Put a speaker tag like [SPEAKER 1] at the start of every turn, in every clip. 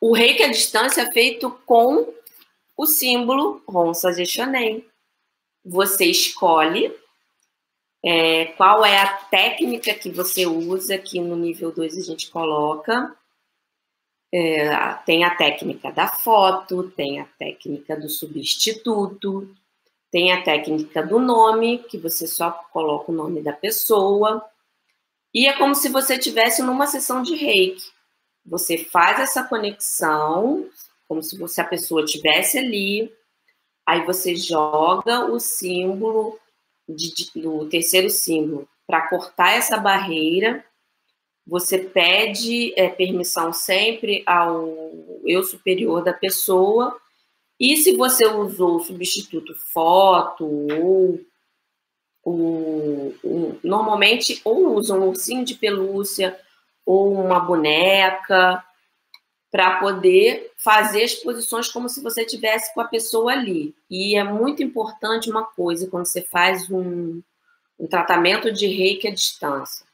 [SPEAKER 1] O reiki à distância é feito com o símbolo Ronsa Jechonem. Você escolhe é, qual é a técnica que você usa, aqui no nível 2 a gente coloca. É, tem a técnica da foto, tem a técnica do substituto, tem a técnica do nome, que você só coloca o nome da pessoa. E é como se você estivesse numa sessão de reiki. Você faz essa conexão, como se você, a pessoa estivesse ali, aí você joga o símbolo de, de, do terceiro símbolo para cortar essa barreira. Você pede é, permissão sempre ao eu superior da pessoa. E se você usou o substituto foto ou o, o, normalmente ou usam um ursinho de pelúcia ou uma boneca para poder fazer as posições como se você tivesse com a pessoa ali. E é muito importante uma coisa quando você faz um, um tratamento de reiki à distância.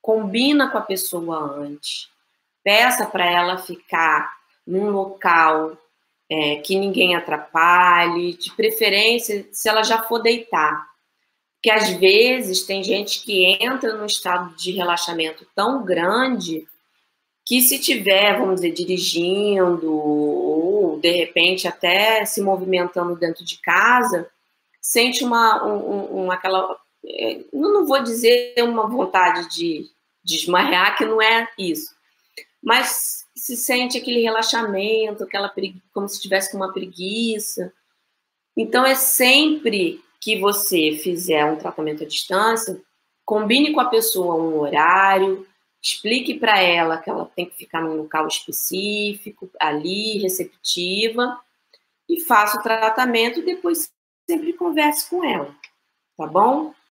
[SPEAKER 1] Combina com a pessoa antes. Peça para ela ficar num local é, que ninguém atrapalhe, de preferência se ela já for deitar. Porque às vezes tem gente que entra num estado de relaxamento tão grande que se tiver, vamos dizer, dirigindo ou de repente até se movimentando dentro de casa, sente uma, um, aquela, é, não vou dizer uma vontade de, de desmaiar, que não é isso, mas se sente aquele relaxamento, aquela como se estivesse com uma preguiça. Então é sempre que você fizer um tratamento à distância, combine com a pessoa um horário, explique para ela que ela tem que ficar num local específico, ali, receptiva, e faça o tratamento depois sempre converse com ela, tá bom?